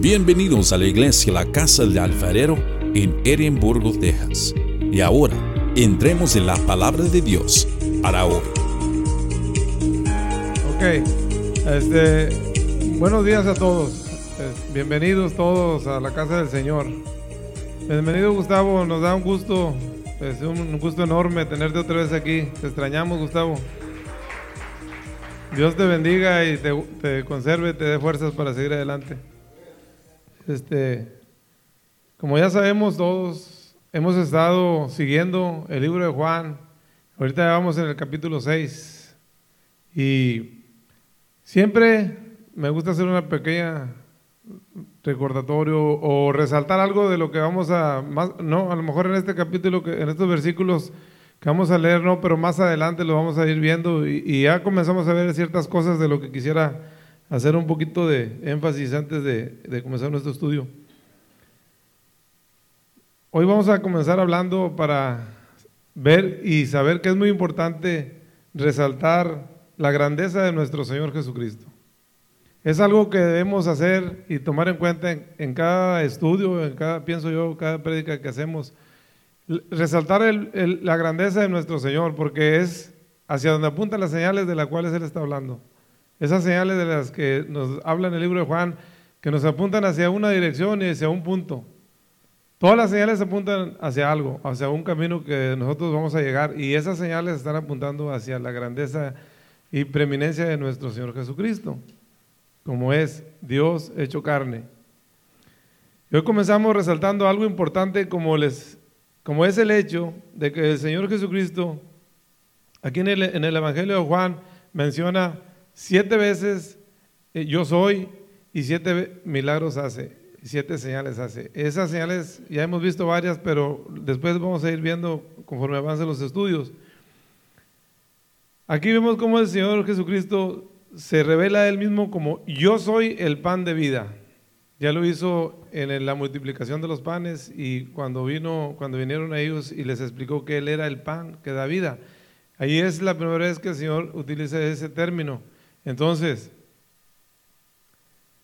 Bienvenidos a la iglesia La Casa del Alfarero en Edimburgo, Texas. Y ahora, entremos en la palabra de Dios para hoy. Ok, este, buenos días a todos. Eh, Bienvenidos todos a la casa del Señor. Bienvenido Gustavo, nos da un gusto, es un gusto enorme tenerte otra vez aquí. Te extrañamos Gustavo. Dios te bendiga y te, te conserve, te dé fuerzas para seguir adelante. Este, como ya sabemos todos, hemos estado siguiendo el libro de Juan. Ahorita vamos en el capítulo 6. Y siempre me gusta hacer una pequeña recordatorio o resaltar algo de lo que vamos a más, no, a lo mejor en este capítulo en estos versículos que vamos a leer, no, pero más adelante lo vamos a ir viendo y, y ya comenzamos a ver ciertas cosas de lo que quisiera hacer un poquito de énfasis antes de, comenzar nuestro estudio. Hoy vamos a comenzar hablando para ver y saber que es muy importante resaltar la grandeza de nuestro Señor Jesucristo. Es algo que debemos hacer y tomar en cuenta en, cada estudio, en cada, pienso yo, cada prédica que hacemos, resaltar la grandeza de nuestro Señor, porque es hacia donde apuntan las señales de las cuales Él está hablando. Esas señales de las que nos habla en el libro de Juan, que nos apuntan hacia una dirección y hacia un punto. Todas las señales apuntan hacia algo, hacia un camino que nosotros vamos a llegar y esas señales están apuntando hacia la grandeza y preeminencia de nuestro Señor Jesucristo, como es Dios hecho carne. Hoy comenzamos resaltando algo importante como, es el hecho de que el Señor Jesucristo, aquí en en el Evangelio de Juan, menciona siete veces eh, yo soy y siete milagros hace, siete señales hace. Esas señales ya hemos visto varias, pero después vamos a ir viendo conforme avancen los estudios. Aquí vemos cómo el Señor Jesucristo se revela a Él mismo como yo soy el pan de vida. Ya lo hizo en la multiplicación de los panes y cuando vino, cuando vinieron a ellos y les explicó que Él era el pan que da vida. Ahí es la primera vez que el Señor utiliza ese término. Entonces,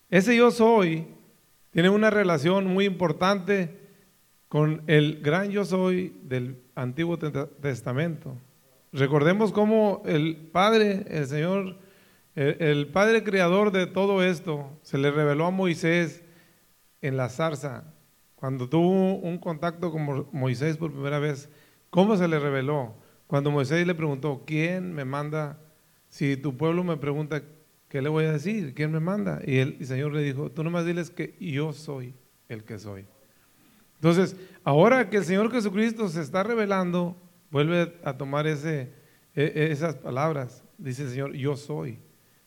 ese yo soy tiene una relación muy importante con el gran yo soy del Antiguo Testamento. Recordemos cómo el Padre, el Señor, el, el, Padre creador de todo esto, se le reveló a Moisés en la zarza. Cuando tuvo un contacto con Moisés por primera vez, ¿cómo se le reveló? Cuando Moisés le preguntó, ¿quién me manda? Si tu pueblo me pregunta, ¿qué le voy a decir? ¿Quién me manda? Y el, Señor le dijo, tú nomás diles que yo soy el que soy. Entonces, ahora que el Señor Jesucristo se está revelando, vuelve a tomar ese, esas palabras. Dice el Señor, yo soy.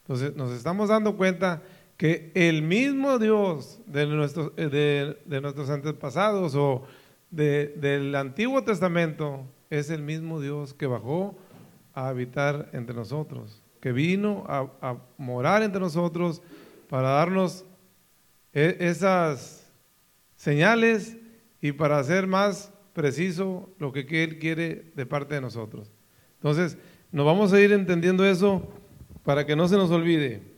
Entonces, nos estamos dando cuenta que el mismo Dios de nuestros, de, de nuestros antepasados o de, del Antiguo Testamento es el mismo Dios que bajó a habitar entre nosotros, que vino a, morar entre nosotros para darnos e, esas señales y para hacer más preciso lo que Él quiere de parte de nosotros. Entonces, nos vamos a ir entendiendo eso para que no se nos olvide.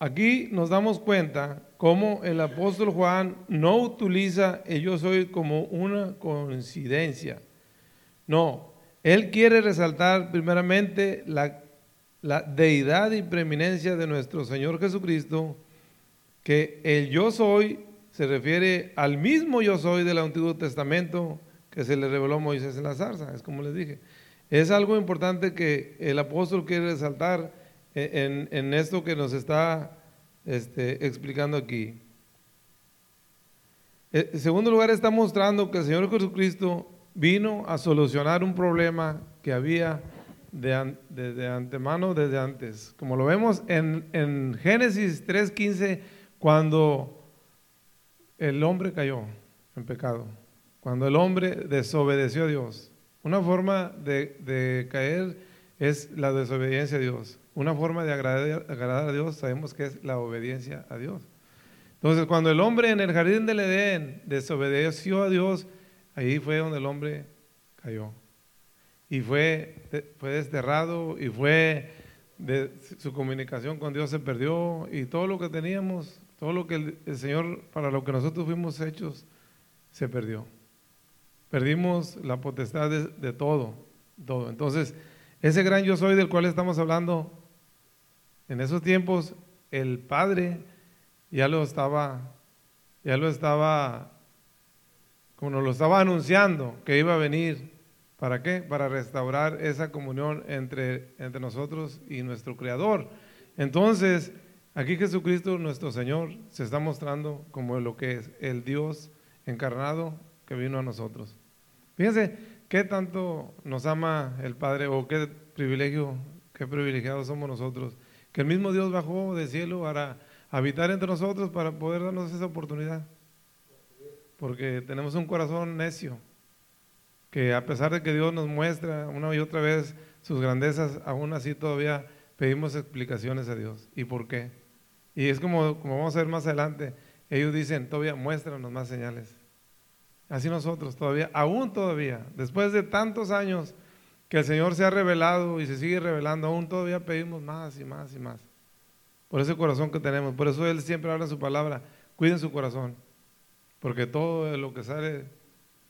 Aquí nos damos cuenta cómo el apóstol Juan no utiliza el yo soy como una coincidencia. No, él quiere resaltar primeramente la, la deidad y preeminencia de nuestro Señor Jesucristo, que el yo soy se refiere al mismo yo soy del Antiguo Testamento que se le reveló a Moisés en la zarza, es como les dije. Es algo importante que el apóstol quiere resaltar en, en esto que nos está este, explicando aquí. En segundo lugar, está mostrando que el Señor Jesucristo vino a solucionar un problema que había de, de, de antemano desde antes. Como lo vemos en, en Génesis 3.15, cuando el hombre cayó en pecado, cuando el hombre desobedeció a Dios. Una forma de, de caer es la desobediencia a Dios. Una forma de agradar, a Dios sabemos que es la obediencia a Dios. Entonces, cuando el hombre en el jardín del Edén desobedeció a Dios, ahí fue donde el hombre cayó. y fue, fue desterrado y fue su comunicación con Dios se perdió y todo lo que teníamos, todo lo que el, Señor, para lo que nosotros fuimos hechos, se perdió. Perdimos la potestad de todo, todo. Entonces, ese gran yo soy del cual estamos hablando, en esos tiempos el Padre ya lo estaba, ya lo estaba, como nos lo estaba anunciando, que iba a venir ¿Para qué? Para restaurar esa comunión entre, entre nosotros y nuestro Creador. Entonces, aquí Jesucristo, nuestro Señor, se está mostrando como lo que es el Dios encarnado que vino a nosotros. Fíjense qué tanto nos ama el Padre o qué privilegio, qué privilegiados somos nosotros, que el mismo Dios bajó del cielo para habitar entre nosotros para poder darnos esa oportunidad. Porque tenemos un corazón necio que a pesar de que Dios nos muestra una y otra vez sus grandezas, aún así todavía pedimos explicaciones a Dios. ¿Y por qué? Y es como, como vamos a ver más adelante, ellos dicen, todavía muéstranos más señales. Así nosotros todavía, aún todavía, después de tantos años que el Señor se ha revelado y se sigue revelando, aún todavía pedimos más y más y más. Por ese corazón que tenemos. Por eso Él siempre habla su palabra, cuiden su corazón. Porque todo lo que sale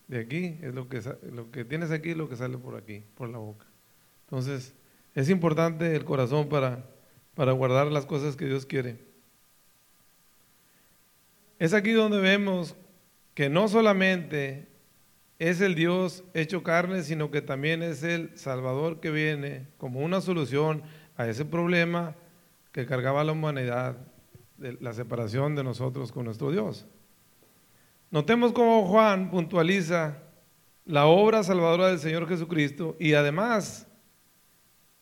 de aquí es lo que, lo que tienes aquí es lo que sale por aquí, por la boca. Entonces, es importante el corazón para, para guardar las cosas que Dios quiere. Es aquí donde vemos que no solamente es el Dios hecho carne, sino que también es el Salvador que viene como una solución a ese problema que cargaba la humanidad, de la separación de nosotros con nuestro Dios. Notemos cómo Juan puntualiza la obra salvadora del Señor Jesucristo y además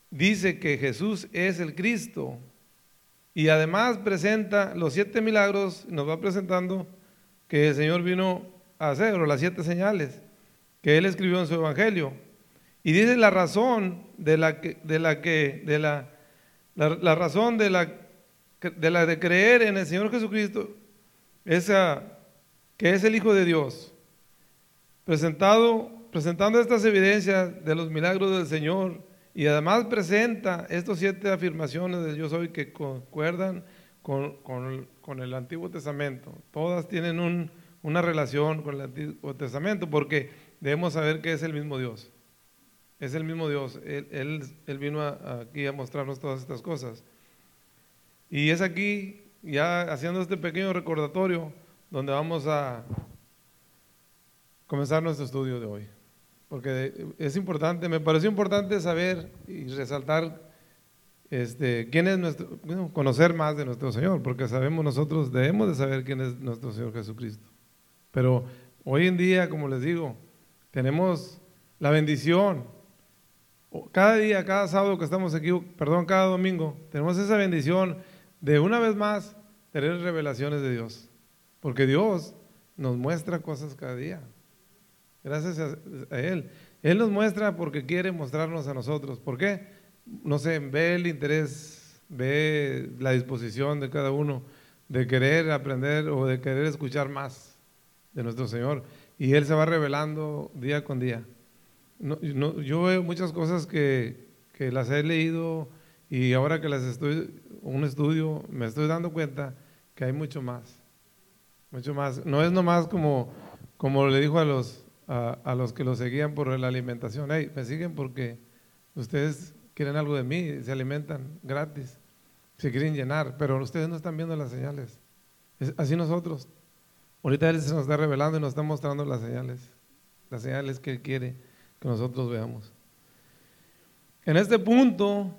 dice que Jesús es el Cristo y además presenta los siete milagros, nos va presentando que el Señor vino a hacer, o las siete señales que Él escribió en su Evangelio. Y dice la razón de la que, de la que, de la, la, razón de la, de la de creer en el Señor Jesucristo, esa que es el Hijo de Dios, presentado, presentando estas evidencias de los milagros del Señor y además presenta estas siete afirmaciones de yo soy que concuerdan con, con, el Antiguo Testamento. Todas tienen una relación con el Antiguo Testamento porque debemos saber que es el mismo Dios. Es el mismo Dios. Él, él, vino aquí a mostrarnos todas estas cosas. Y es aquí, ya haciendo este pequeño recordatorio, donde vamos a comenzar nuestro estudio de hoy. Porque es importante, me pareció importante saber y resaltar este, quién es nuestro, conocer más de nuestro Señor, porque sabemos nosotros, debemos de saber quién es nuestro Señor Jesucristo. Pero hoy en día, como les digo, tenemos la bendición. Cada día, cada sábado que estamos aquí, perdón, cada domingo, tenemos esa bendición de una vez más tener revelaciones de Dios. Porque Dios nos muestra cosas cada día. Gracias a, Él. Él nos muestra porque quiere mostrarnos a nosotros. ¿Por qué? No sé, ve el interés, ve la disposición de cada uno de querer aprender o de querer escuchar más de nuestro Señor. Y Él se va revelando día con día. yo veo muchas cosas que, que las he leído y ahora que las estoy, un estudio, me estoy dando cuenta que hay mucho más. Mucho más. No es nomás como, como le dijo a los, a, los que lo seguían por la alimentación. Hey, me siguen porque ustedes quieren algo de mí, se alimentan gratis, se quieren llenar, pero ustedes no están viendo las señales. así nosotros. Ahorita Él se nos está revelando y nos está mostrando las señales, las señales que Él quiere que nosotros veamos. En este punto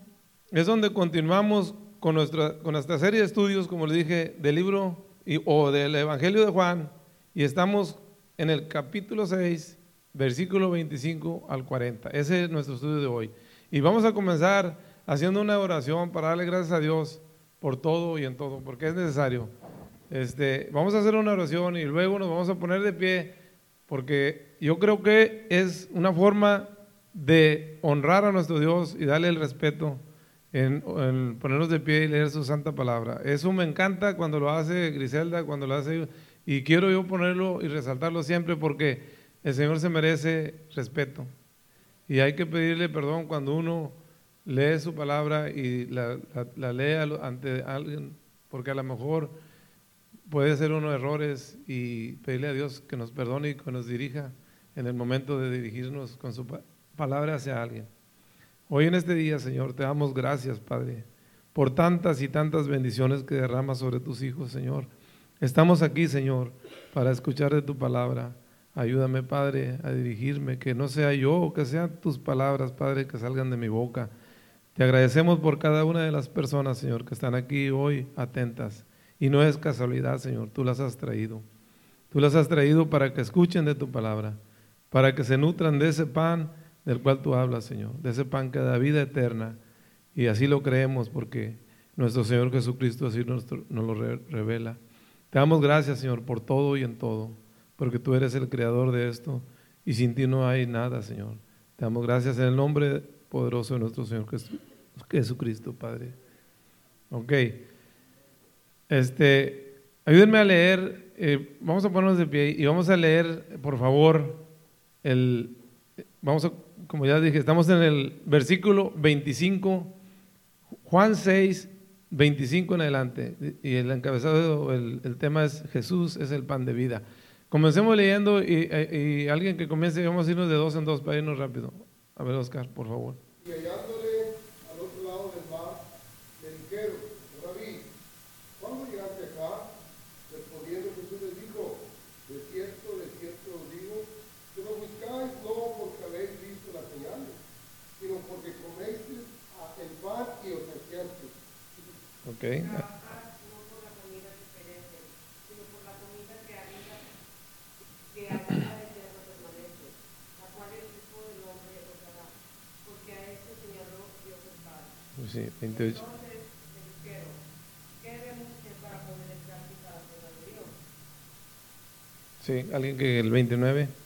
es donde continuamos con nuestra, con nuestra serie de estudios, como le dije, del libro o del Evangelio de Juan y estamos en el capítulo 6, versículo 25 al 40. Ese es nuestro estudio de hoy. Y vamos a comenzar haciendo una oración para darle gracias a Dios por todo y en todo, porque es necesario. Este, vamos a hacer una oración y luego nos vamos a poner de pie, porque yo creo que es una forma de honrar a nuestro Dios y darle el respeto en, ponernos de pie y leer su santa palabra. Eso me encanta cuando lo hace Griselda, cuando lo hace y quiero yo ponerlo y resaltarlo siempre porque el Señor se merece respeto. Y hay que pedirle perdón cuando uno lee su palabra y la, la, lea ante alguien, porque a lo mejor puede ser uno errores y pedirle a Dios que nos perdone y que nos dirija en el momento de dirigirnos con su palabra hacia alguien. Hoy en este día, Señor, te damos gracias, Padre, por tantas y tantas bendiciones que derramas sobre tus hijos, Señor. Estamos aquí, Señor, para escuchar de tu palabra. Ayúdame, Padre, a dirigirme, que no sea yo o que sean tus palabras, Padre, que salgan de mi boca. Te agradecemos por cada una de las personas, Señor, que están aquí hoy atentas. Y no es casualidad, Señor, tú las has traído. Tú las has traído para que escuchen de tu palabra, para que se nutran de ese pan del cual tú hablas, Señor, de ese pan que da vida eterna. Y así lo creemos porque nuestro Señor Jesucristo así nos, nos lo revela. Te damos gracias, Señor, por todo y en todo, porque tú eres el creador de esto y sin ti no hay nada, Señor. Te damos gracias en el nombre poderoso de nuestro Señor Jesucristo, Padre. Ok. Este, ayúdenme a leer, eh, vamos a ponernos de pie y vamos a leer, por favor, el, vamos a, como ya dije, estamos en el versículo 25, Juan 6, 25 en adelante, y el encabezado, el, el tema es Jesús es el pan de vida. Comencemos leyendo y, y, alguien que comience, vamos a irnos de dos en dos para irnos rápido. A ver, Oscar, por favor. Okay. Sí, 28. Sí, alguien que el 29.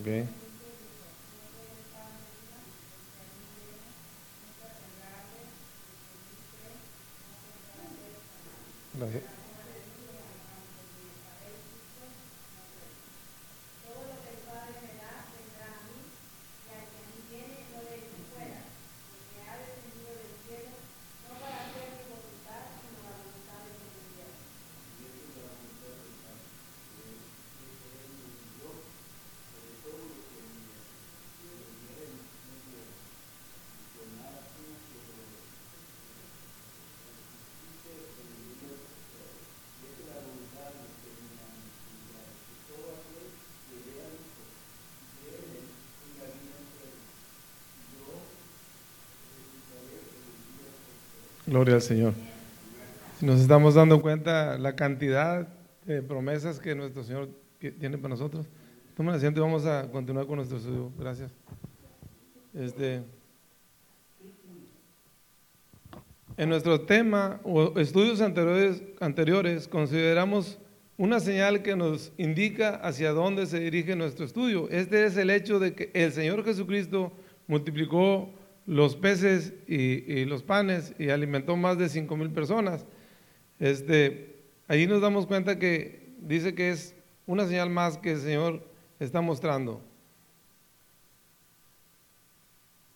Okay. Gloria al Señor. Nos estamos dando cuenta la cantidad de promesas que nuestro Señor tiene para nosotros. Toma asiento y vamos a continuar con nuestro estudio. Gracias. Este, en nuestro tema o estudios anteriores consideramos una señal que nos indica hacia dónde se dirige nuestro estudio. Este es el hecho de que el Señor Jesucristo multiplicó los peces y, los panes y alimentó más de cinco mil personas. Este, allí nos damos cuenta que dice que es una señal más que el Señor está mostrando.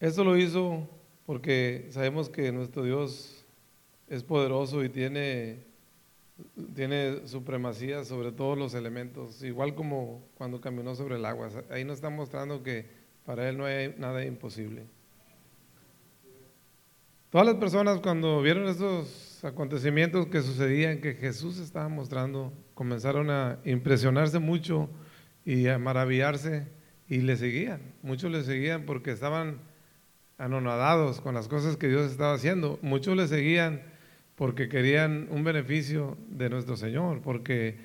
Esto lo hizo porque sabemos que nuestro Dios es poderoso y tiene, tiene supremacía sobre todos los elementos, igual como cuando caminó sobre el agua. Ahí nos está mostrando que para Él no hay nada imposible. Todas las personas cuando vieron esos acontecimientos que sucedían que Jesús estaba mostrando comenzaron a impresionarse mucho y a maravillarse y le seguían. Muchos le seguían porque estaban anonadados con las cosas que Dios estaba haciendo. Muchos le seguían porque querían un beneficio de nuestro Señor, porque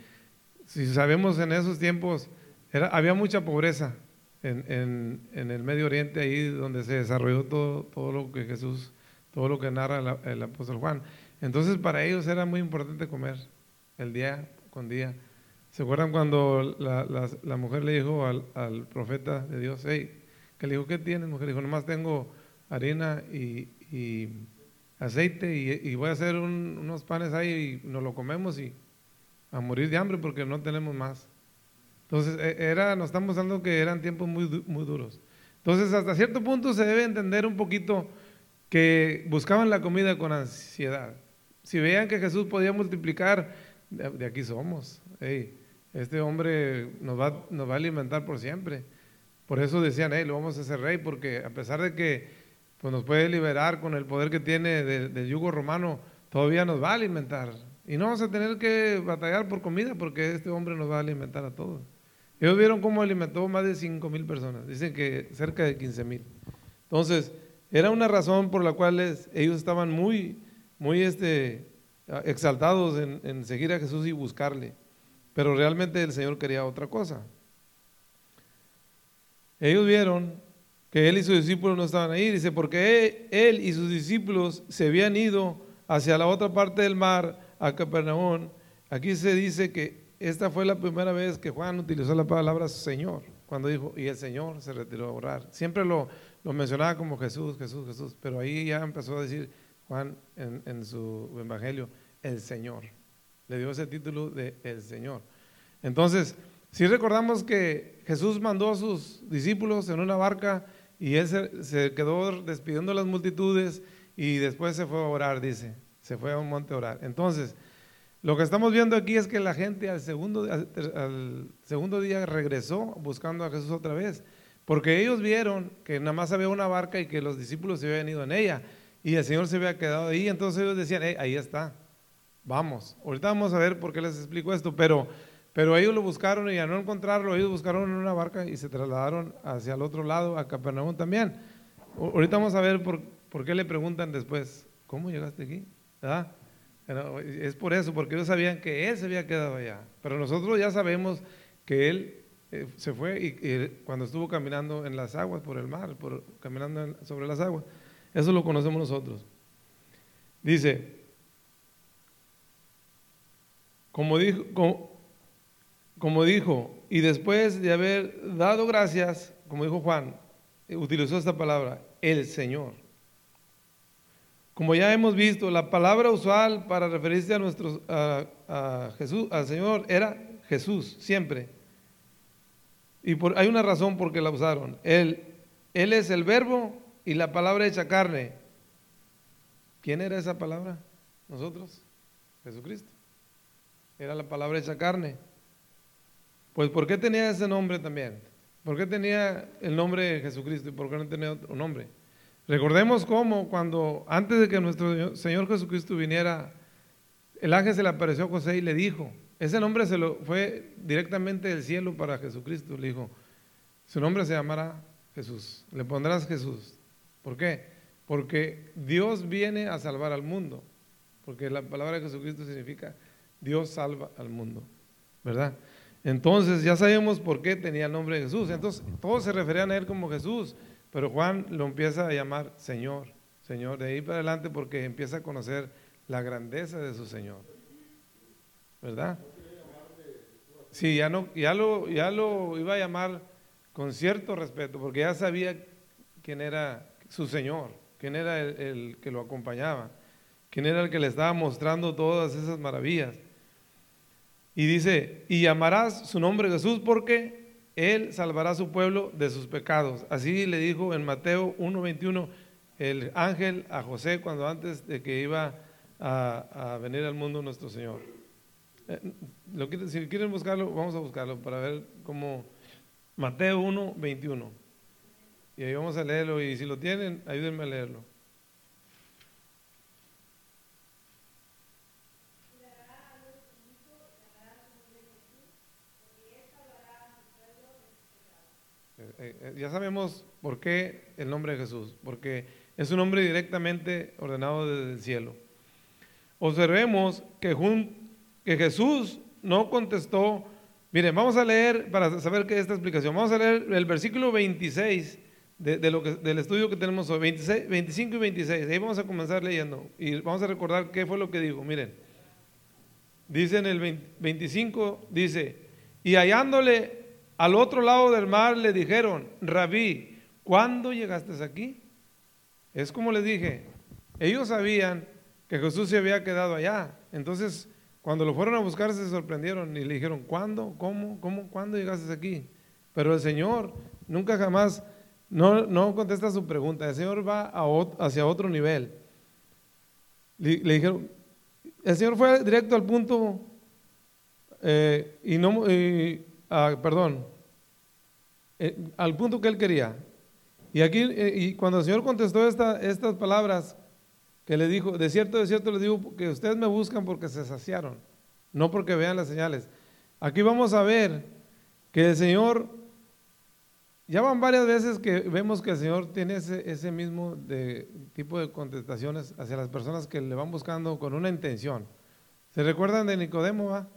si sabemos en esos tiempos era, había mucha pobreza en, el Medio Oriente, ahí donde se desarrolló todo, todo lo que Jesús, todo lo que narra el apóstol Juan. Entonces para ellos era muy importante comer el día con día. ¿Se acuerdan cuando la, mujer le dijo al, profeta de Dios, hey, que le dijo, ¿qué tienes, mujer? Dijo, nomás tengo harina y, aceite y, voy a hacer unos panes ahí y nos lo comemos y a morir de hambre porque no tenemos más. Entonces, e, era, nos estamos dando que eran tiempos muy, muy duros. Entonces, hasta cierto punto se debe entender un poquito que buscaban la comida con ansiedad. Si veían que Jesús podía multiplicar, de, aquí somos. este hombre nos va, a alimentar por siempre. Por eso decían, hey, lo vamos a hacer rey, porque a pesar de que pues, nos puede liberar con el poder que tiene del yugo romano, todavía nos va a alimentar. Y no vamos a tener que batallar por comida, porque este hombre nos va a alimentar a todos. Ellos vieron cómo alimentó más de 5 mil personas, dicen que cerca de 15 mil. Entonces, era una razón por la cual ellos estaban muy, muy este, exaltados en, seguir a Jesús y buscarle. Pero realmente el Señor quería otra cosa. Ellos vieron que él y sus discípulos no estaban ahí. Dice, porque él y sus discípulos se habían ido hacia la otra parte del mar, a Capernaum. Aquí se dice que esta fue la primera vez que Juan utilizó la palabra Señor, cuando dijo, y el Señor se retiró a orar. Siempre lo, lo mencionaba como Jesús, Jesús, Jesús, pero ahí ya empezó a decir Juan en, su evangelio, el Señor. Le dio ese título de el Señor. Entonces, si recordamos que Jesús mandó a sus discípulos en una barca y él se, quedó despidiendo a las multitudes y después se fue a orar, dice, se fue a un monte a orar. Entonces, lo que estamos viendo aquí es que la gente al segundo, al segundo día regresó buscando a Jesús otra vez. Porque ellos vieron que nada más había una barca y que los discípulos se habían ido en ella. Y el Señor se había quedado ahí. Entonces ellos decían, ahí está, vamos. Ahorita vamos a ver por qué les explico esto. Pero, pero ellos lo buscaron y al no encontrarlo, ellos buscaron en una barca y se trasladaron hacia el otro lado, a Capernaum también. Ahorita vamos a ver por, por qué le preguntan después, ¿cómo llegaste aquí? Es por eso, porque ellos sabían que Él se había quedado allá. Pero nosotros ya sabemos que Él eh, se fue y, cuando estuvo caminando en las aguas, por el mar, caminando sobre las aguas. Eso lo conocemos nosotros. Dice, como dijo, como, dijo, y después de haber dado gracias, como dijo Juan, utilizó esta palabra, el Señor. Como ya hemos visto, la palabra usual para referirse a, nuestros, a Jesús, al Señor, era Jesús, siempre. Y hay una razón por qué la usaron. Él, él es el verbo y la palabra hecha carne. ¿Quién era esa palabra? Nosotros. Jesucristo. Era la palabra hecha carne. Pues ¿por qué tenía ese nombre también? ¿Por qué tenía el nombre de Jesucristo y por qué no tenía otro nombre? Recordemos cómo cuando antes de que nuestro Señor Jesucristo viniera, el ángel se le apareció a José y le dijo, ese nombre se lo fue directamente del cielo para Jesucristo. Le dijo, su nombre se llamará Jesús. Le pondrás Jesús. ¿Por qué? Porque Dios viene a salvar al mundo. Porque la palabra de Jesucristo significa Dios salva al mundo. ¿Verdad? Entonces ya sabemos por qué tenía el nombre de Jesús. Entonces todos se referían a él como Jesús. Pero Juan lo empieza a llamar Señor. Señor. De ahí para adelante porque empieza a conocer la grandeza de su Señor. ¿verdad? Sí, ya, no, ya, lo, ya lo iba a llamar con cierto respeto, porque ya sabía quién era su Señor, quién era el, que lo acompañaba, quién era el que le estaba mostrando todas esas maravillas. Y dice, y llamarás su nombre Jesús porque Él salvará a su pueblo de sus pecados. Así le dijo en Mateo 1.21 el ángel a José cuando antes de que iba a venir al mundo nuestro Señor. Eh, si quieren buscarlo, vamos a buscarlo para ver cómo. Mateo 1, 21. Y ahí vamos a leerlo. Y si lo tienen, ayúdenme a leerlo. Eh, Ya sabemos por qué el nombre de Jesús, porque es un nombre directamente ordenado desde el cielo. Observemos que, Jesús no contestó. Miren, vamos a leer para saber qué es esta explicación. Vamos a leer el versículo 26 de, lo que, del estudio que tenemos hoy, 26, 25 y 26. Ahí vamos a comenzar leyendo y vamos a recordar qué fue lo que dijo. Miren, dice en el 20 25, dice, y hallándole al otro lado del mar le dijeron, Rabí, ¿cuándo llegaste aquí? Es como les dije, ellos sabían que Jesús se había quedado allá. Entonces, cuando lo fueron a buscar, se sorprendieron y le dijeron, ¿cuándo? ¿Cómo? ¿Cómo? ¿Cuándo llegaste aquí? Pero el Señor nunca jamás, no, no contesta su pregunta. El Señor va hacia otro nivel. Le, dijeron, el Señor fue directo al punto eh, y no, ah, perdón, eh, al punto que él quería. Y aquí, eh, y cuando el Señor contestó esta- estas palabras, que le dijo, de cierto, de cierto les digo que ustedes me buscan porque se saciaron, no porque vean las señales. Aquí vamos a ver que el Señor, ya van varias veces que vemos que el Señor tiene ese, mismo tipo de contestaciones hacia las personas que le van buscando con una intención. ¿Se recuerdan de Nicodemo? va?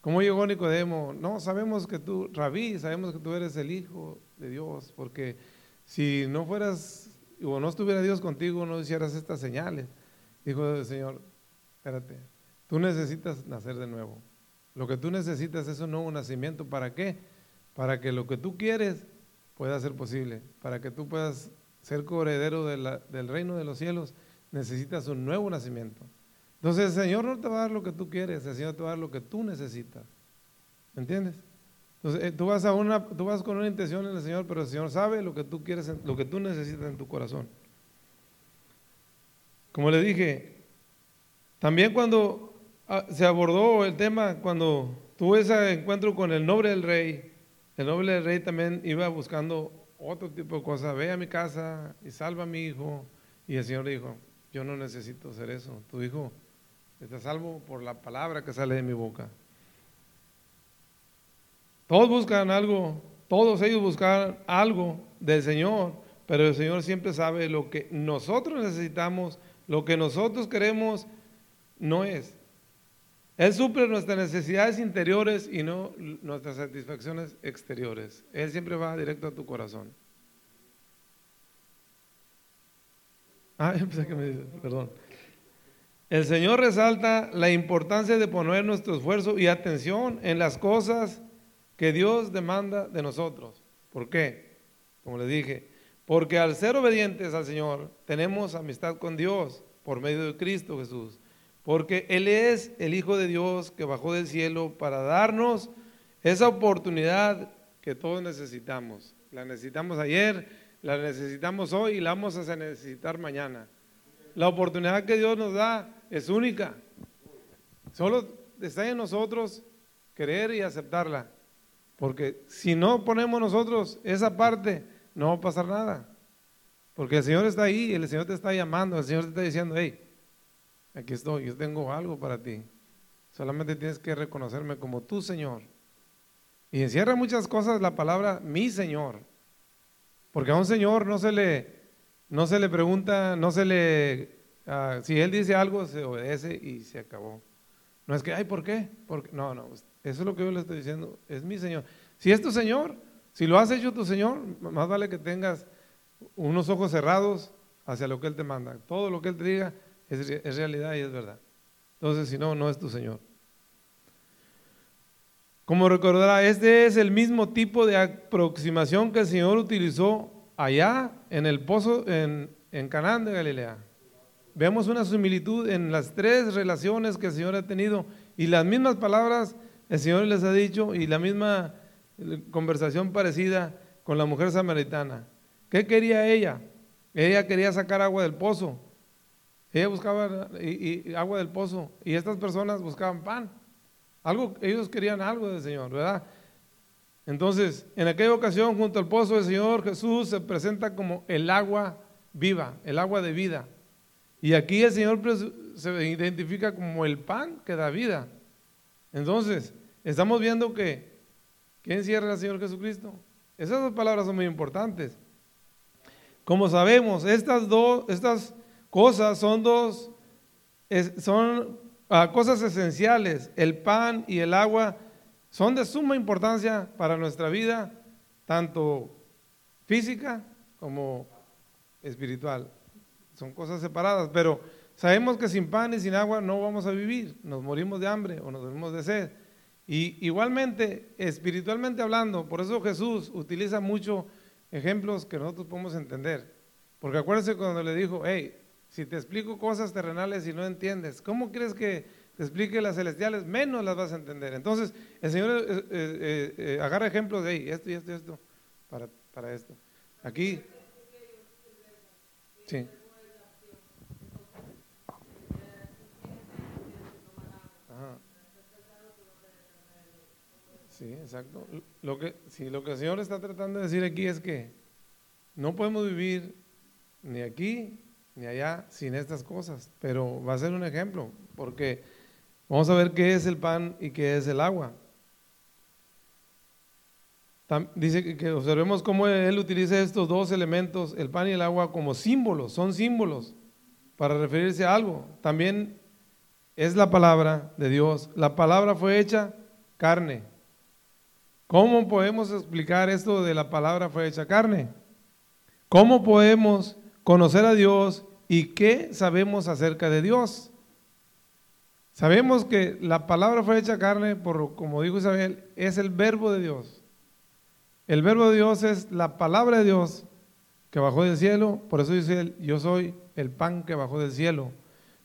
¿Cómo llegó Nicodemo? No, sabemos que tú, Rabí, sabemos que tú eres el Hijo de Dios, porque si no fueras o no estuviera Dios contigo, no hicieras estas señales. Dijo el Señor, espérate, tú necesitas nacer de nuevo. Lo que tú necesitas es un nuevo nacimiento. ¿Para qué? Para que lo que tú quieres pueda ser posible. Para que tú puedas ser coheredero del reino de los cielos, necesitas un nuevo nacimiento. Entonces el Señor no te va a dar lo que tú quieres, el Señor te va a dar lo que tú necesitas. ¿Me entiendes? Entonces eh, tú vas, con una intención en el Señor, pero el Señor sabe lo que tú quieres, lo que tú necesitas en tu corazón. Como le dije, también cuando ah, se abordó el tema, cuando tuvo ese encuentro con el noble del rey, el noble del rey también iba buscando otro tipo de cosas. Ve a mi casa y salva a mi hijo. Y el Señor dijo, yo no necesito hacer eso. Tu hijo está salvo por la palabra que sale de mi boca. Todos buscan algo, todos ellos buscan algo del Señor, pero el Señor siempre sabe lo que nosotros necesitamos, lo que nosotros queremos no es. Él suple nuestras necesidades interiores y no nuestras satisfacciones exteriores. Él siempre va directo a tu corazón. Ah, pensé que me dice, perdón. El Señor resalta la importancia de poner nuestro esfuerzo y atención en las cosas que Dios demanda de nosotros. ¿Por qué? Como les dije, porque al ser obedientes al Señor tenemos amistad con Dios por medio de Cristo Jesús. Porque Él es el Hijo de Dios que bajó del cielo para darnos esa oportunidad que todos necesitamos. La necesitamos ayer, la necesitamos hoy y la vamos a necesitar mañana. La oportunidad que Dios nos da es única. Solo está en nosotros creer y aceptarla. Porque si no ponemos nosotros esa parte, no va a pasar nada. Porque el Señor está ahí, el Señor te está llamando, el Señor te está diciendo, hey, aquí estoy, yo tengo algo para ti. Solamente tienes que reconocerme como tu Señor. Y encierra muchas cosas la palabra mi Señor. Porque a un Señor no se le, no se le pregunta, no se le, ah, si Él dice algo, se obedece y se acabó. No es que, ay, ¿por qué? Porque, no, no, eso es lo que yo le estoy diciendo, es mi Señor. Si es tu Señor, si lo has hecho tu Señor, más vale que tengas unos ojos cerrados hacia lo que Él te manda. Todo lo que Él te diga es, es realidad y es verdad. Entonces, si no, no es tu Señor. Como recordará, este es el mismo tipo de aproximación que el Señor utilizó allá en el pozo en, en Canaán de Galilea. Vemos una similitud en las tres relaciones que el Señor ha tenido y las mismas palabras el Señor les ha dicho y la misma conversación parecida con la mujer samaritana. ¿Qué quería ella? Ella quería sacar agua del pozo. Ella buscaba agua del pozo y estas personas buscaban pan. Algo, ellos querían algo del Señor, ¿verdad? Entonces, en aquella ocasión, junto al pozo del Señor, Jesús se presenta como el agua viva, el agua de vida. Y aquí el Señor se identifica como el pan que da vida. Entonces, estamos viendo que, ¿quién encierra al Señor Jesucristo? Esas dos palabras son muy importantes. Como sabemos, estas dos, estas cosas son dos, son ah, cosas esenciales. El pan y el agua son de suma importancia para nuestra vida, tanto física como espiritual. Son cosas separadas, pero sabemos que sin pan y sin agua no vamos a vivir, nos morimos de hambre o nos morimos de sed. Y igualmente, espiritualmente hablando, por eso Jesús utiliza mucho ejemplos que nosotros podemos entender. Porque acuérdense cuando le dijo, hey, si te explico cosas terrenales y no entiendes, ¿cómo crees que te explique las celestiales? Menos las vas a entender. Entonces, el Señor eh, eh, eh, agarra ejemplos de hey, esto y esto y esto para, para esto. Aquí. Sí. Sí, exacto. Lo que, sí, lo que el Señor está tratando de decir aquí es que no podemos vivir ni aquí ni allá sin estas cosas, pero va a ser un ejemplo, porque vamos a ver qué es el pan y qué es el agua. Dice que observemos cómo él utiliza estos dos elementos, el pan y el agua, como símbolos, son símbolos para referirse a algo. También es la palabra de Dios. La palabra fue hecha carne. ¿Cómo podemos explicar esto de la palabra fue hecha carne? ¿Cómo podemos conocer a Dios y qué sabemos acerca de Dios? Sabemos que la palabra fue hecha carne, por como dijo Isabel, es el verbo de Dios. El verbo de Dios es la palabra de Dios que bajó del cielo, por eso dice yo soy el pan que bajó del cielo,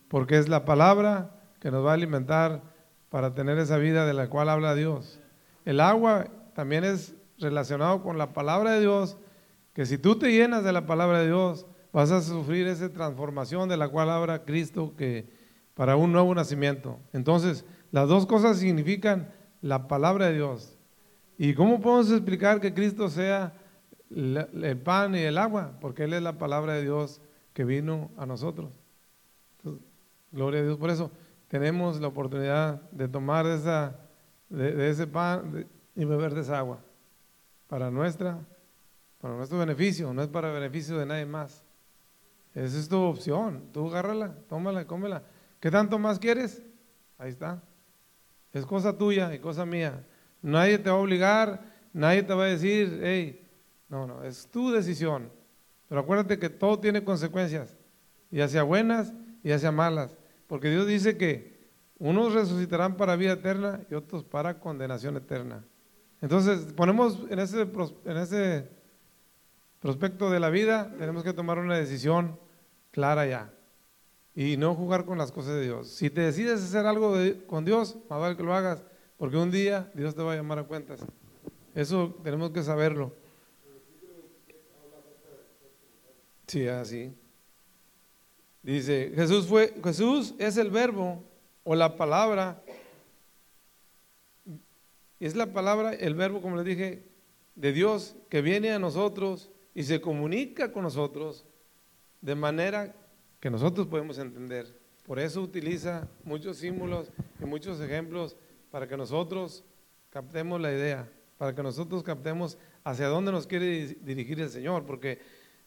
porque es la palabra que nos va a alimentar para tener esa vida de la cual habla Dios. El agua también es relacionado con la palabra de Dios, que si tú te llenas de la palabra de Dios, vas a sufrir esa transformación de la cual habla Cristo que para un nuevo nacimiento. Entonces, las dos cosas significan la palabra de Dios. ¿Y cómo podemos explicar que Cristo sea el pan y el agua? Porque Él es la palabra de Dios que vino a nosotros. gloria a Dios por eso. Tenemos la oportunidad de tomar esa de, ese pan y beber de esa agua. Para nuestra, para nuestro beneficio, no es para beneficio de nadie más. Esa es tu opción. Tú agárrala, tómala, cómela. ¿Qué tanto más quieres? Ahí está. Es cosa tuya y cosa mía. Nadie te va a obligar, nadie te va a decir, hey, no, no, es tu decisión. Pero acuérdate que todo tiene consecuencias, y hacia buenas y hacia malas. Porque Dios dice que unos resucitarán para vida eterna y otros para condenación eterna. Entonces, ponemos en ese, en ese prospecto de la vida, tenemos que tomar una decisión clara ya y no jugar con las cosas de Dios. Si te decides hacer algo con Dios, más vale que lo hagas, porque un día Dios te va a llamar a cuentas. Eso tenemos que saberlo. Sí, así. Dice, Jesús fue, Jesús es el verbo o la palabra, es la palabra, el verbo, como les dije, de Dios que viene a nosotros y se comunica con nosotros de manera que nosotros podemos entender. Por eso utiliza muchos símbolos y muchos ejemplos para que nosotros captemos la idea, para que nosotros captemos hacia dónde nos quiere dirigir el Señor, porque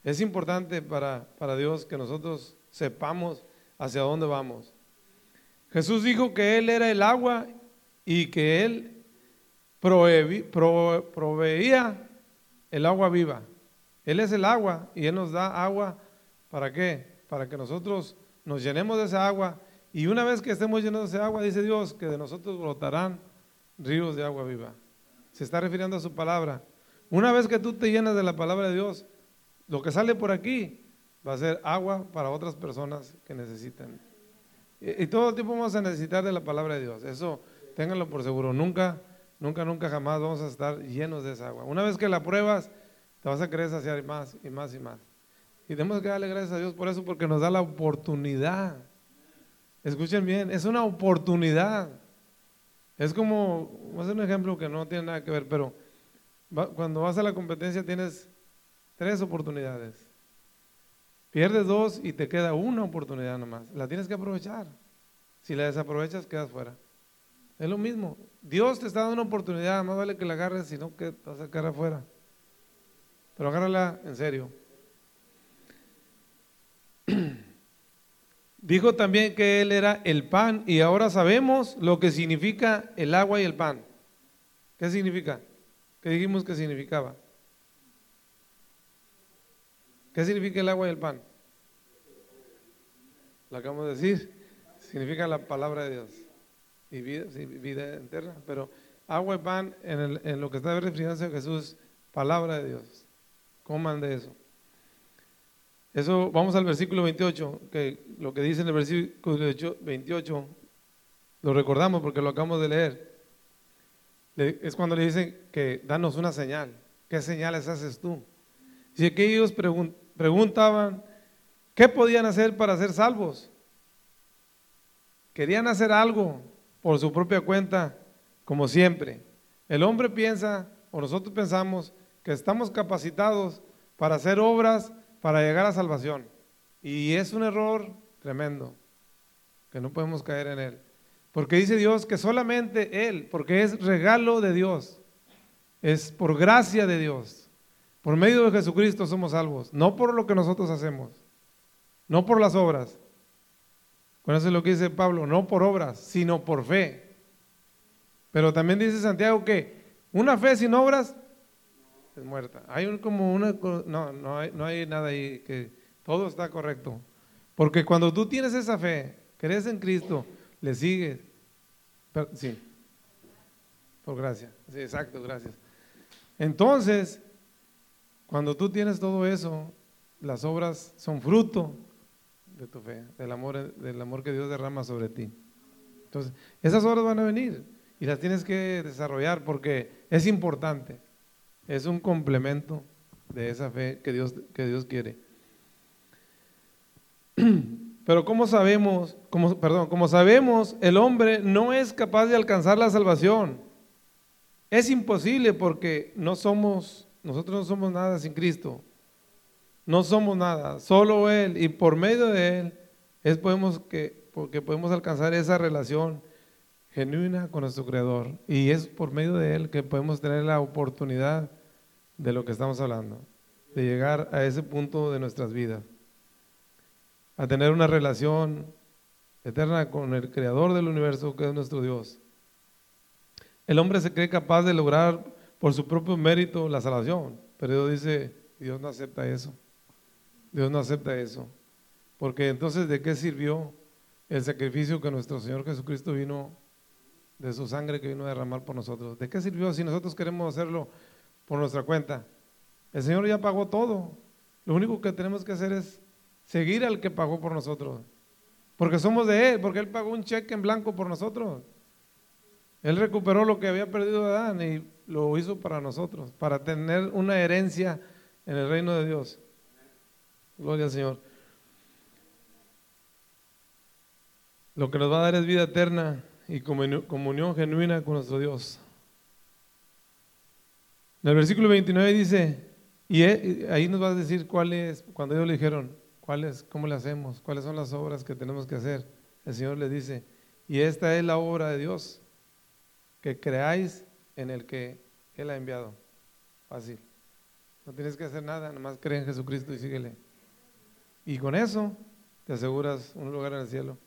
es importante para, para Dios que nosotros sepamos hacia dónde vamos. Jesús dijo que Él era el agua y que Él proveía el agua viva. Él es el agua y Él nos da agua. ¿Para qué? Para que nosotros nos llenemos de esa agua y una vez que estemos llenos de esa agua, dice Dios, que de nosotros brotarán ríos de agua viva. Se está refiriendo a su palabra. Una vez que tú te llenas de la palabra de Dios, lo que sale por aquí va a ser agua para otras personas que necesitan. Y, todo el tiempo vamos a necesitar de la palabra de Dios. Eso ténganlo por seguro. Nunca, nunca, nunca jamás vamos a estar llenos de esa agua. Una vez que la pruebas, te vas a querer saciar más y más y más. Y tenemos que darle gracias a Dios por eso, porque nos da la oportunidad. Escuchen bien, es una oportunidad. Es como, voy a hacer un ejemplo que no tiene nada que ver, pero cuando vas a la competencia tienes tres oportunidades. Pierdes dos y te queda una oportunidad nomás. La tienes que aprovechar. Si la desaprovechas, quedas fuera. Es lo mismo. Dios te está dando una oportunidad, más vale que la agarres, sino que te vas a quedar afuera. pero agárrala en serio. Dijo también que Él era el pan y ahora sabemos lo que significa el agua y el pan. ¿Qué significa? ¿Qué dijimos que significaba? ¿Qué significa el agua y el pan? Lo acabamos de decir. Significa la palabra de Dios. Y vida, vida eterna. Pero agua y pan, en, lo que está refiriéndose a Jesús, palabra de Dios. Coman de eso. Eso, vamos al versículo 28, que lo que dice en el versículo 28, lo recordamos porque lo acabamos de leer. Es cuando le dicen que danos una señal. ¿Qué señales haces tú? Si que ellos preguntaban, ¿qué podían hacer para ser salvos? Querían hacer algo por su propia cuenta, como siempre. El hombre piensa, o nosotros pensamos, que estamos capacitados para hacer obras para llegar a salvación. Y es un error tremendo, que no podemos caer en él. Porque dice Dios que solamente Él, porque es regalo de Dios, es por gracia de Dios. Por medio de Jesucristo somos salvos, no por lo que nosotros hacemos, no por las obras. Bueno, eso es lo que dice Pablo, no por obras, sino por fe. Pero también dice Santiago que una fe sin obras es muerta. Hay un, como una, no, no hay, no hay nada ahí, que todo está correcto. Porque cuando tú tienes esa fe, crees en Cristo, le sigues. sí, por gracia. Sí, exacto, gracias. Entonces, cuando tú tienes todo eso, las obras son fruto de tu fe, del amor, del amor que Dios derrama sobre ti. Entonces, esas obras van a venir y las tienes que desarrollar porque es importante. Es un complemento de esa fe que Dios, que Dios quiere. Pero como sabemos, como, perdón, como sabemos, el hombre no es capaz de alcanzar la salvación. Es imposible porque no somos, nosotros no somos nada sin Cristo. No somos nada, solo Él y por medio de Él es podemos que, porque podemos alcanzar esa relación genuina con nuestro Creador. Y es por medio de Él que podemos tener la oportunidad de lo que estamos hablando, de llegar a ese punto de nuestras vidas, a tener una relación eterna con el Creador del universo, que es nuestro Dios. El hombre se cree capaz de lograr por su propio mérito la salvación, pero Dios dice, Dios no acepta eso. Dios no acepta eso. Porque entonces, ¿de qué sirvió el sacrificio que nuestro Señor Jesucristo vino, de su sangre que vino a derramar por nosotros? ¿De qué sirvió si nosotros queremos hacerlo por nuestra cuenta. El Señor ya pagó todo. Lo único que tenemos que hacer es seguir al que pagó por nosotros. Porque somos de Él, porque Él pagó un cheque en blanco por nosotros. Él recuperó lo que había perdido Adán y lo hizo para nosotros, para tener una herencia en el reino de Dios. Gloria al Señor. Lo que nos va a dar es vida eterna y comunión genuina con nuestro Dios. En el versículo 29 dice, y ahí nos va a decir cuál es, cuando ellos le dijeron, cuál es, cómo le hacemos, cuáles son las obras que tenemos que hacer. El Señor le dice, y esta es la obra de Dios, que creáis en el que Él ha enviado. Fácil. No tienes que hacer nada, nomás cree en Jesucristo y síguele. Y con eso te aseguras un lugar en el cielo,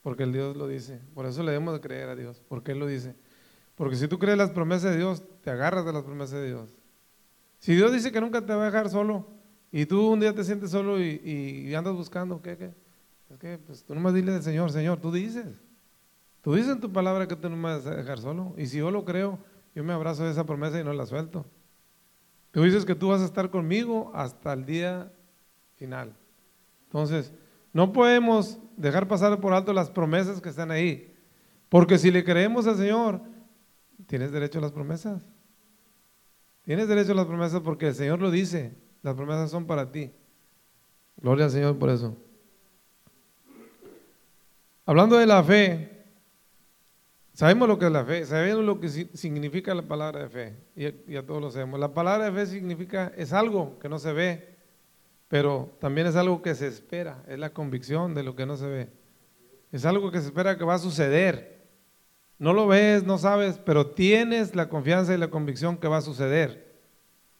porque el Dios lo dice. Por eso le debemos de creer a Dios, porque Él lo dice. Porque si tú crees las promesas de Dios, te agarras de las promesas de Dios. Si Dios dice que nunca te va a dejar solo y tú un día te sientes solo y, andas buscando, ¿qué, qué? Es que pues, tú nomás dile al Señor, Señor, tú dices. Tú dices en tu palabra que tú no me vas a dejar solo. Y si yo lo creo, yo me abrazo de esa promesa y no la suelto. Tú dices que tú vas a estar conmigo hasta el día final. Entonces, no podemos dejar pasar por alto las promesas que están ahí. Porque si le creemos al Señor, tienes derecho a las promesas. Tienes derecho a las promesas porque el Señor lo dice. Las promesas son para ti. Gloria al Señor por eso. Hablando de la fe, sabemos lo que es la fe, sabemos lo que significa la palabra de fe, y ya todos lo sabemos. La palabra de fe significa, es algo que no se ve, pero también es algo que se espera, es la convicción de lo que no se ve. Es algo que se espera que va a suceder. No lo ves, no sabes, pero tienes la confianza y la convicción que va a suceder.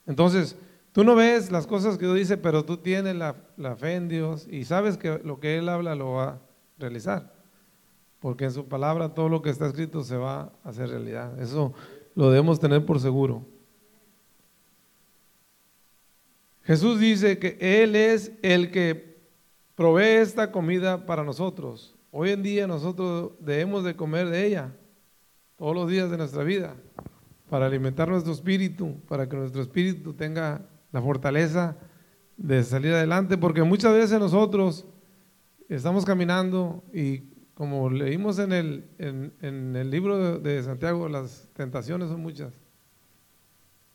Entonces, Tú no ves las cosas que Dios dice, pero tú tienes la, la fe en Dios y sabes que lo que Él habla lo va a realizar. Porque en su palabra todo lo que está escrito se va a hacer realidad. Eso lo debemos tener por seguro. Jesús dice que Él es el que provee esta comida para nosotros. Hoy en día nosotros debemos de comer de ella todos los días de nuestra vida para alimentar nuestro espíritu, para que nuestro espíritu tenga la fortaleza de salir adelante, porque muchas veces nosotros estamos caminando y como leímos en el, en, el libro de, Santiago, las tentaciones son muchas.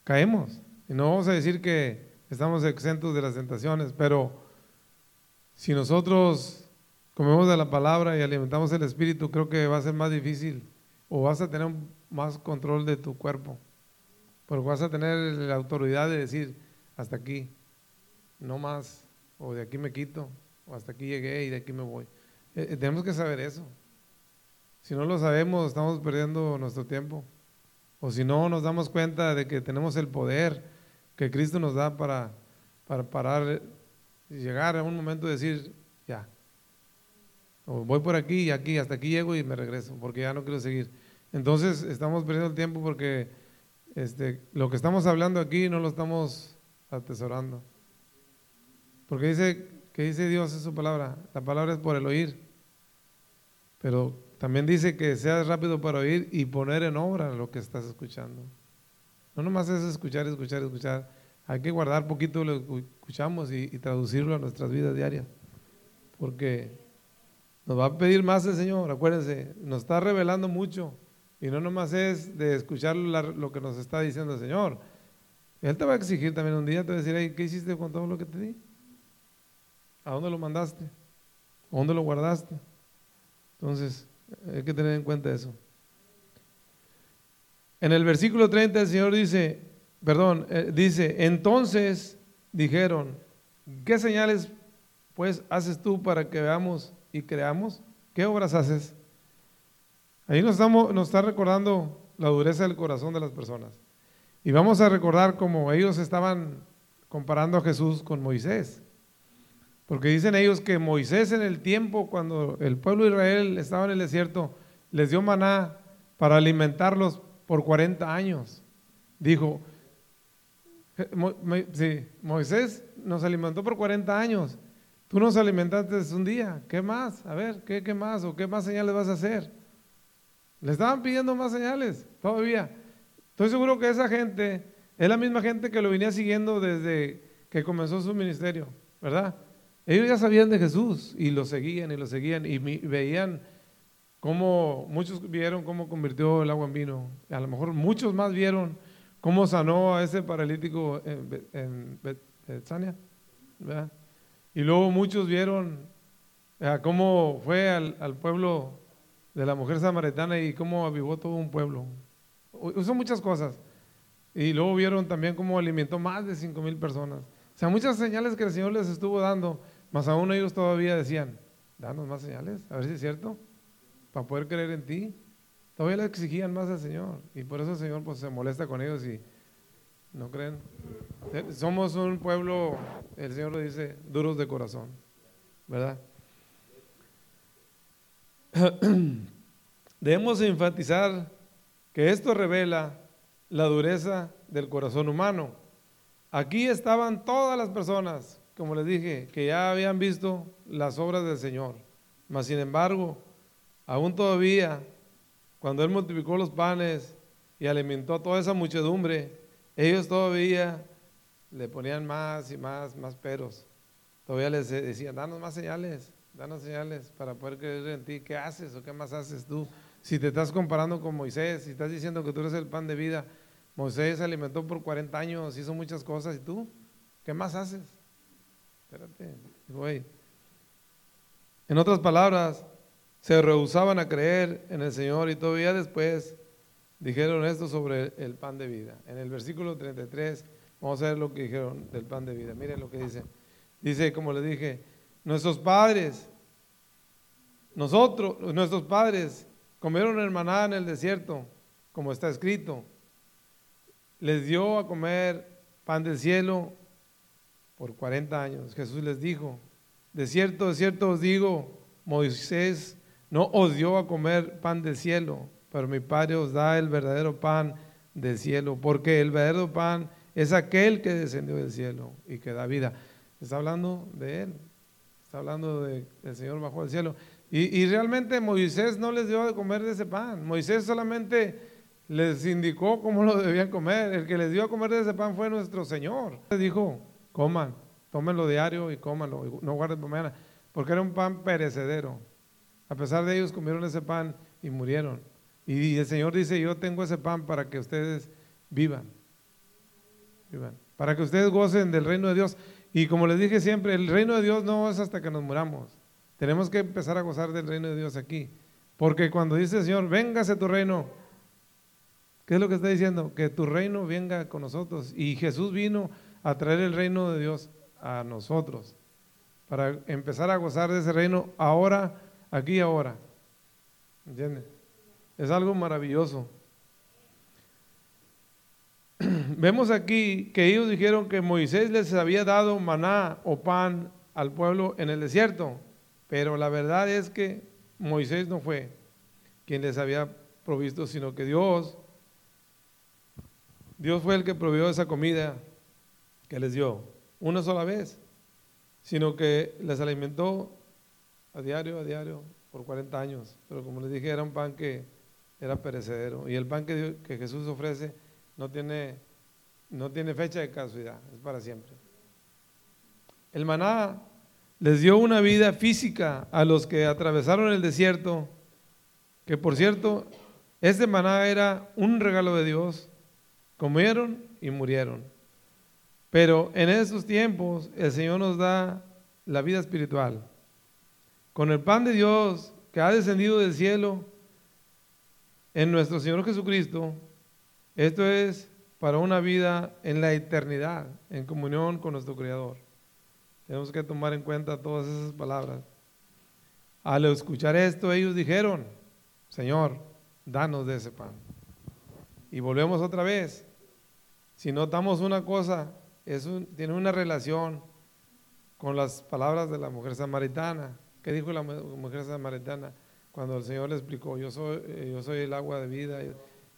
Caemos. Y no vamos a decir que estamos exentos de las tentaciones, pero si nosotros comemos de la palabra y alimentamos el espíritu, creo que va a ser más difícil o vas a tener más control de tu cuerpo. Porque vas a tener la autoridad de decir, hasta aquí, no más, o de aquí me quito, o hasta aquí llegué y de aquí me voy. Eh, eh, tenemos que saber eso. Si no lo sabemos, estamos perdiendo nuestro tiempo. O si no nos damos cuenta de que tenemos el poder que Cristo nos da para, para parar llegar a un momento de decir, ya, o voy por aquí y aquí, hasta aquí llego y me regreso, porque ya no quiero seguir. Entonces estamos perdiendo el tiempo porque este, lo que estamos hablando aquí no lo estamos atesorando. Porque dice que dice Dios en su palabra, la palabra es por el oír. Pero también dice que seas rápido para oír y poner en obra lo que estás escuchando. No nomás es escuchar, escuchar, escuchar. Hay que guardar poquito lo que escuchamos y, traducirlo a nuestras vidas diarias. Porque nos va a pedir más el Señor, acuérdense, nos está revelando mucho. Y no nomás es de escuchar lo que nos está diciendo el Señor, él te va a exigir también un día, te va a decir, ¿qué hiciste con todo lo que te di? ¿A dónde lo mandaste? ¿A dónde lo guardaste? Entonces, hay que tener en cuenta eso. En el versículo 30 el Señor dice, perdón, eh, dice, entonces dijeron, ¿qué señales pues haces tú para que veamos y creamos? ¿Qué obras haces? Ahí nos, estamos, nos está recordando la dureza del corazón de las personas. Y vamos a recordar cómo ellos estaban comparando a Jesús con Moisés. Porque dicen ellos que Moisés en el tiempo cuando el pueblo de Israel estaba en el desierto, les dio maná para alimentarlos por 40 años. Dijo, sí, Moisés nos alimentó por 40 años. Tú nos alimentaste un día. ¿Qué más? A ver, ¿qué, qué más? ¿O qué más señales vas a hacer? Le estaban pidiendo más señales todavía. Estoy seguro que esa gente es la misma gente que lo venía siguiendo desde que comenzó su ministerio, ¿verdad? Ellos ya sabían de Jesús y lo seguían y lo seguían y veían cómo muchos vieron cómo convirtió el agua en vino. A lo mejor muchos más vieron cómo sanó a ese paralítico en, ¿verdad? Y luego muchos vieron cómo fue al, al pueblo de la mujer samaritana y cómo avivó todo un pueblo usó muchas cosas. Y luego vieron también cómo alimentó más de 5 mil personas. O sea, muchas señales que el Señor les estuvo dando, más aún ellos todavía decían, danos más señales, a ver si es cierto, para poder creer en ti. Todavía le exigían más al Señor. Y por eso el Señor pues, se molesta con ellos y no creen. Somos un pueblo, el Señor lo dice, duros de corazón, ¿verdad? Debemos enfatizar que esto revela la dureza del corazón humano. Aquí estaban todas las personas, como les dije, que ya habían visto las obras del Señor. Mas, sin embargo, aún todavía, cuando Él multiplicó los panes y alimentó toda esa muchedumbre, ellos todavía le ponían más y más, más peros. Todavía les decían, danos más señales, danos señales para poder creer en ti. ¿Qué haces o qué más haces tú? Si te estás comparando con Moisés, si estás diciendo que tú eres el pan de vida, Moisés se alimentó por 40 años, hizo muchas cosas, ¿y tú? ¿Qué más haces? Espérate, güey. En otras palabras, se rehusaban a creer en el Señor y todavía después dijeron esto sobre el pan de vida. En el versículo 33, vamos a ver lo que dijeron del pan de vida. Miren lo que dice. Dice, como les dije, nuestros padres, nosotros, nuestros padres Comieron hermanada en el desierto, como está escrito. Les dio a comer pan del cielo por 40 años. Jesús les dijo, de cierto, de cierto os digo, Moisés no os dio a comer pan del cielo, pero mi Padre os da el verdadero pan del cielo, porque el verdadero pan es aquel que descendió del cielo y que da vida. Está hablando de él, está hablando del Señor bajo el cielo. Y, y, realmente Moisés no les dio de comer de ese pan. Moisés solamente les indicó cómo lo debían comer. El que les dio a comer de ese pan fue nuestro Señor. Dijo, coman, tómenlo diario y cómanlo, no guarden para mañana, porque era un pan perecedero. A pesar de ellos comieron ese pan y murieron. Y el Señor dice, yo tengo ese pan para que ustedes vivan. vivan. Para que ustedes gocen del reino de Dios. Y como les dije siempre, el reino de Dios no es hasta que nos muramos. Tenemos que empezar a gozar del reino de Dios aquí. Porque cuando dice el Señor, véngase tu reino, ¿qué es lo que está diciendo? Que tu reino venga con nosotros. Y Jesús vino a traer el reino de Dios a nosotros. Para empezar a gozar de ese reino ahora, aquí y ahora. ¿Entiendes? Es algo maravilloso. Vemos aquí que ellos dijeron que Moisés les había dado maná o pan al pueblo en el desierto, pero la verdad es que Moisés no fue quien les había provisto, sino que Dios, Dios fue el que proveyó esa comida que les dio una sola vez, sino que les alimentó a diario, a diario, por 40 años. Pero como les dije, era un pan que era perecedero. Y el pan que, Jesús ofrece no tiene, no tiene fecha de casualidad, es para siempre. El maná les dio una vida física a los que atravesaron el desierto, que por cierto, este maná era un regalo de Dios, comieron y murieron. Pero en esos tiempos el Señor nos da la vida espiritual. Con el pan de Dios que ha descendido del cielo, en nuestro Señor Jesucristo, esto es para una vida en la eternidad, en comunión con nuestro Creador. Tenemos que tomar en cuenta todas esas palabras. Al escuchar esto, ellos dijeron, Señor, danos de ese pan. Y volvemos otra vez. Si notamos una cosa, tiene una relación con las palabras de la mujer samaritana. ¿Qué dijo la mujer samaritana? Cuando el Señor le explicó, yo soy, eh, yo soy el agua de vida,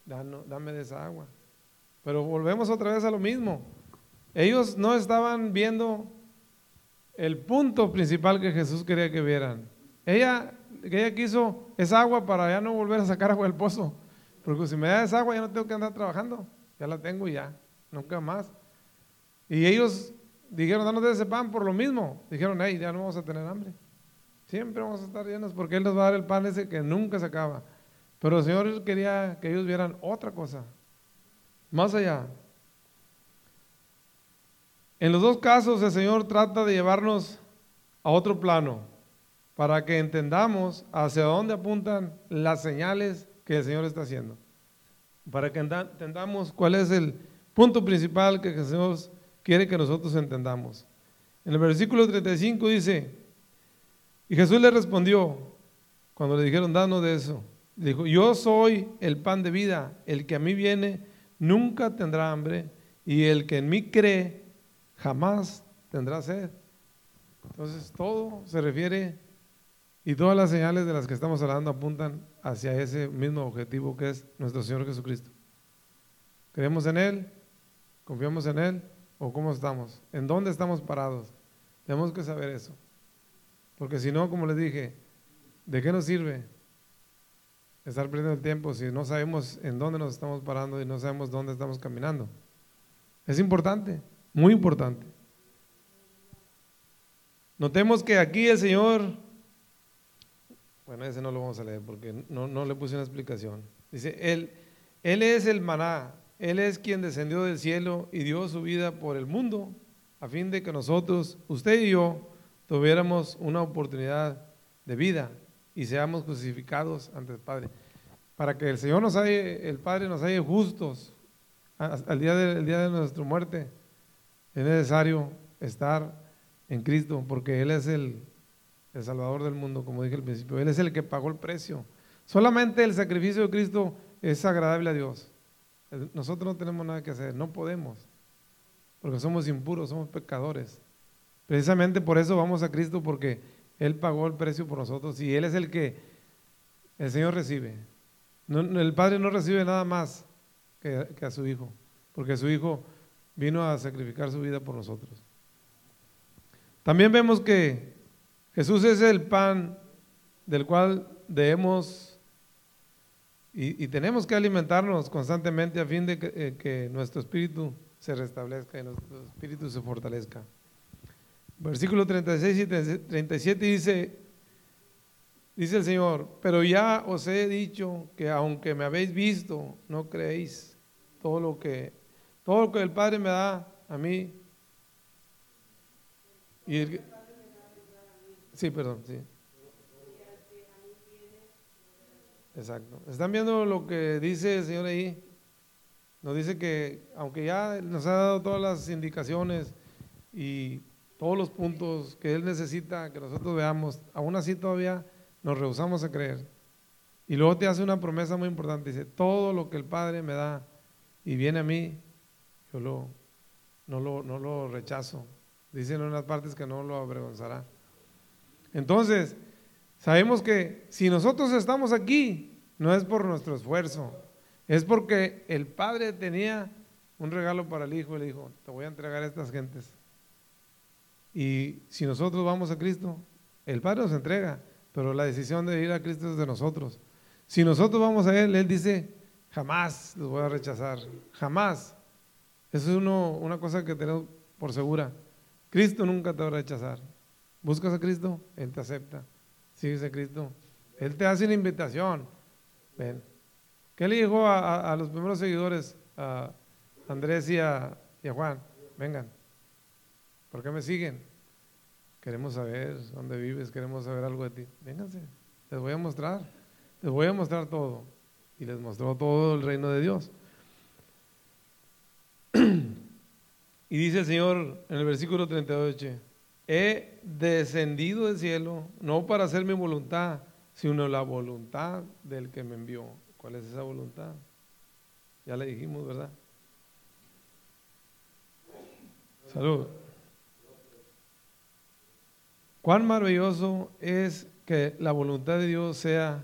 dame de esa agua. Pero volvemos otra vez a lo mismo. Ellos no estaban viendo el punto principal que Jesús quería que vieran. Ella, ella quiso esa agua para ya no volver a sacar agua del pozo. Porque si me da esa agua ya no tengo que andar trabajando. Ya la tengo y ya, nunca más. Y ellos dijeron, danos de ese pan por lo mismo. Dijeron, hey, ya no vamos a tener hambre. Siempre vamos a estar llenos porque Él nos va a dar el pan ese que nunca se acaba. Pero el Señor quería que ellos vieran otra cosa, más allá. En los dos casos el Señor trata de llevarnos a otro plano para que entendamos hacia dónde apuntan las señales que el Señor está haciendo. Para que entendamos cuál es el punto principal que Señor quiere que nosotros entendamos. En el versículo 35 dice, y Jesús le respondió, cuando le dijeron, danos de eso, dijo, yo soy el pan de vida, el que a mí viene nunca tendrá hambre, y el que en mí cree jamás tendrá sed. Entonces todo se refiere y todas las señales de las que estamos hablando apuntan hacia ese mismo objetivo que es nuestro Señor Jesucristo. ¿Creemos en Él? ¿Confiamos en Él? ¿O cómo estamos? ¿En dónde estamos parados? Tenemos que saber eso. Porque si no, como les dije, ¿de qué nos sirve estar perdiendo el tiempo si no sabemos en dónde nos estamos parando y no sabemos dónde estamos caminando? Es importante, muy importante. Notemos que aquí el Señor, bueno, ese no lo vamos a leer porque no, no le puse una explicación. Dice, él, él es el maná, Él es quien descendió del cielo y dio su vida por el mundo a fin de que nosotros, usted y yo, tuviéramos una oportunidad de vida y seamos crucificados ante el Padre. Para que el Señor nos haya, el Padre nos haya justos al día de, día de nuestra muerte, es necesario estar en Cristo, porque Él es el, el Salvador del mundo, como dije al principio. Él es el que pagó el precio. Solamente el sacrificio de Cristo es agradable a Dios. Nosotros no tenemos nada que hacer, no podemos, porque somos impuros, somos pecadores. Precisamente por eso vamos a Cristo, porque Él pagó el precio por nosotros y Él es el que el Señor recibe. el Padre no recibe nada más que, a su Hijo, porque su Hijo vino a sacrificar su vida por nosotros. También vemos que Jesús es el pan del cual debemos y, tenemos que alimentarnos constantemente a fin de eh, que, nuestro espíritu se restablezca y nuestro espíritu se fortalezca. Versículo 36 y 37 dice, dice el Señor, pero ya os he dicho que aunque me habéis visto, no creéis todo lo que, todo lo que el Padre me da a mí. Sí, perdón, sí. Exacto. ¿Están viendo lo que dice el Señor ahí? Nos dice que aunque ya nos ha dado todas las indicaciones y todos los puntos que Él necesita que nosotros veamos, aún así todavía nos rehusamos a creer. Y luego te hace una promesa muy importante, dice, todo lo que el Padre me da y viene a mí, yo lo, no, lo, no lo rechazo. Dice en unas partes que no lo avergonzará. Entonces, Sabemos que si nosotros estamos aquí, no es por nuestro esfuerzo, es porque el Padre tenía un regalo para el Hijo y le dijo, te voy a entregar a estas gentes. Y si nosotros vamos a Cristo, el Padre nos entrega, pero la decisión de ir a Cristo es de nosotros. Si nosotros vamos a Él, Él dice, jamás los voy a rechazar, jamás. Eso es una cosa que tenemos por segura. Cristo nunca te va a rechazar. Buscas a Cristo, Él te acepta. ¿Sigues a Cristo? Él te hace una invitación. Ven. ¿Qué le dijo a, los primeros seguidores, a Andrés y a, Juan? Vengan. ¿Por qué me siguen? Queremos saber dónde vives, queremos saber algo de ti. Vénganse, les voy a mostrar. Les voy a mostrar todo. Y les mostró todo el reino de Dios. y dice el Señor en el versículo 38 he descendido del cielo, no para hacer mi voluntad, sino la voluntad del que me envió. ¿Cuál es esa voluntad? Ya le dijimos, ¿verdad? Salud. Cuán maravilloso es que la voluntad de Dios sea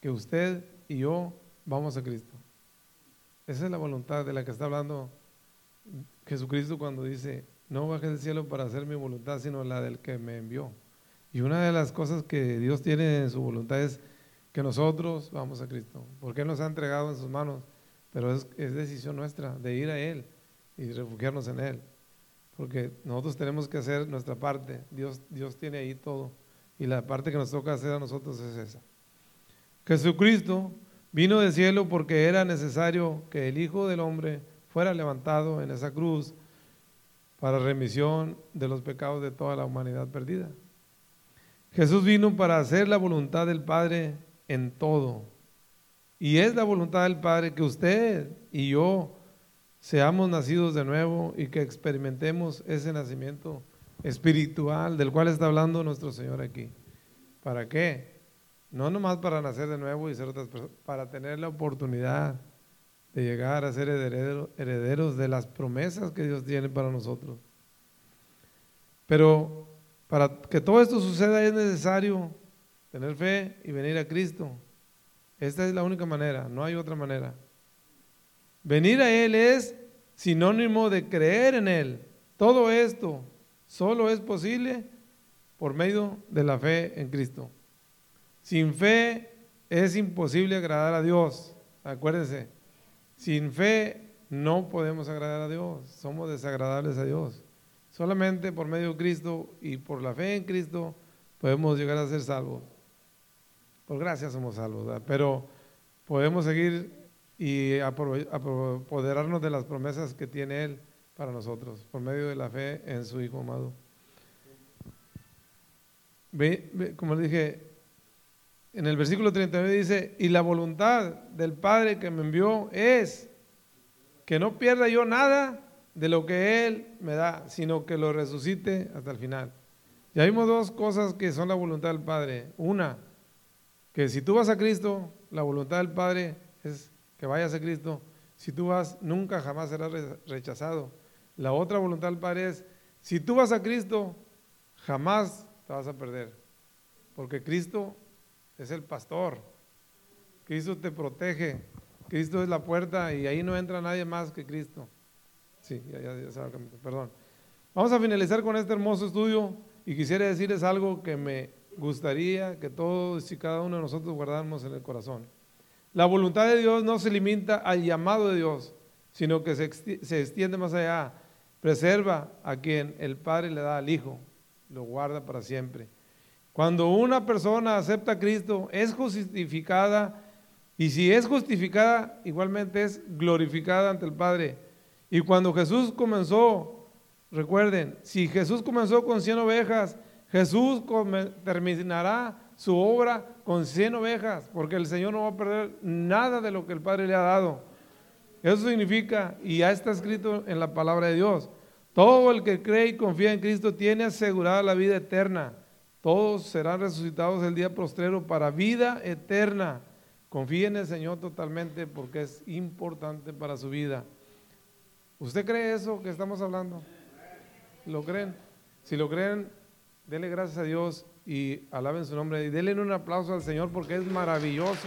que usted y yo vamos a Cristo. Esa es la voluntad de la que está hablando Jesucristo cuando dice, no bajé del cielo para hacer mi voluntad, sino la del que me envió. Y una de las cosas que Dios tiene en su voluntad es que nosotros vamos a Cristo, porque Él nos ha entregado en sus manos, pero es, decisión nuestra de ir a Él y refugiarnos en Él, porque nosotros tenemos que hacer nuestra parte, Dios, Dios tiene ahí todo, y la parte que nos toca hacer a nosotros es esa. Jesucristo vino del cielo porque era necesario que el Hijo del Hombre fuera levantado en esa cruz para remisión de los pecados de toda la humanidad perdida. Jesús vino para hacer la voluntad del Padre en todo. Y es la voluntad del Padre que usted y yo seamos nacidos de nuevo y que experimentemos ese nacimiento espiritual del cual está hablando nuestro Señor aquí. ¿Para qué? No nomás para nacer de nuevo y ser otras personas, para tener la oportunidad de llegar a ser herederos de las promesas que Dios tiene para nosotros. Pero para que todo esto suceda es necesario tener fe y venir a Cristo. Esta es la única manera, no hay otra manera. Venir a Él es sinónimo de creer en Él. Todo esto solo es posible por medio de la fe en Cristo. Sin fe es imposible agradar a Dios. Acuérdense, sin fe no podemos agradar a Dios, somos desagradables a Dios. Solamente por medio de Cristo y por la fe en Cristo podemos llegar a ser salvos. Por gracia somos salvos, pero podemos seguir y apoderarnos de las promesas que tiene Él para nosotros, por medio de la fe en su Hijo amado. como dije, en el versículo 39 dice, y la voluntad del Padre que me envió es que no pierda yo nada de lo que Él me da, sino que lo resucite hasta el final. Ya vimos dos cosas que son la voluntad del Padre. Una, que si tú vas a Cristo, la voluntad del Padre es que vayas a Cristo. Si tú vas, nunca jamás serás rechazado. La otra voluntad del Padre es, si tú vas a Cristo, jamás te vas a perder. Porque Cristo es el pastor. Cristo te protege. Cristo es la puerta y ahí no entra nadie más que Cristo. Sí, ya, ya, ya perdón. Vamos a finalizar con este hermoso estudio y quisiera decirles algo que me gustaría que todos y cada uno de nosotros guardáramos en el corazón. La voluntad de Dios no se limita al llamado de Dios, sino que se extiende más allá. Preserva a quien el Padre le da al Hijo, lo guarda para siempre. Cuando una persona acepta a Cristo, es justificada y si es justificada, igualmente es glorificada ante el Padre. Y cuando Jesús comenzó, recuerden, si Jesús comenzó con 100 ovejas, Jesús terminará su obra con 100 ovejas, porque el Señor no va a perder nada de lo que el Padre le ha dado. Eso significa, y ya está escrito en la palabra de Dios, todo el que cree y confía en Cristo tiene asegurada la vida eterna. Todos serán resucitados el día postrero para vida eterna. Confíe en el Señor totalmente porque es importante para su vida. ¿Usted cree eso que estamos hablando? ¿Lo creen? Si lo creen, denle gracias a Dios y alaben su nombre y denle un aplauso al Señor porque es maravilloso.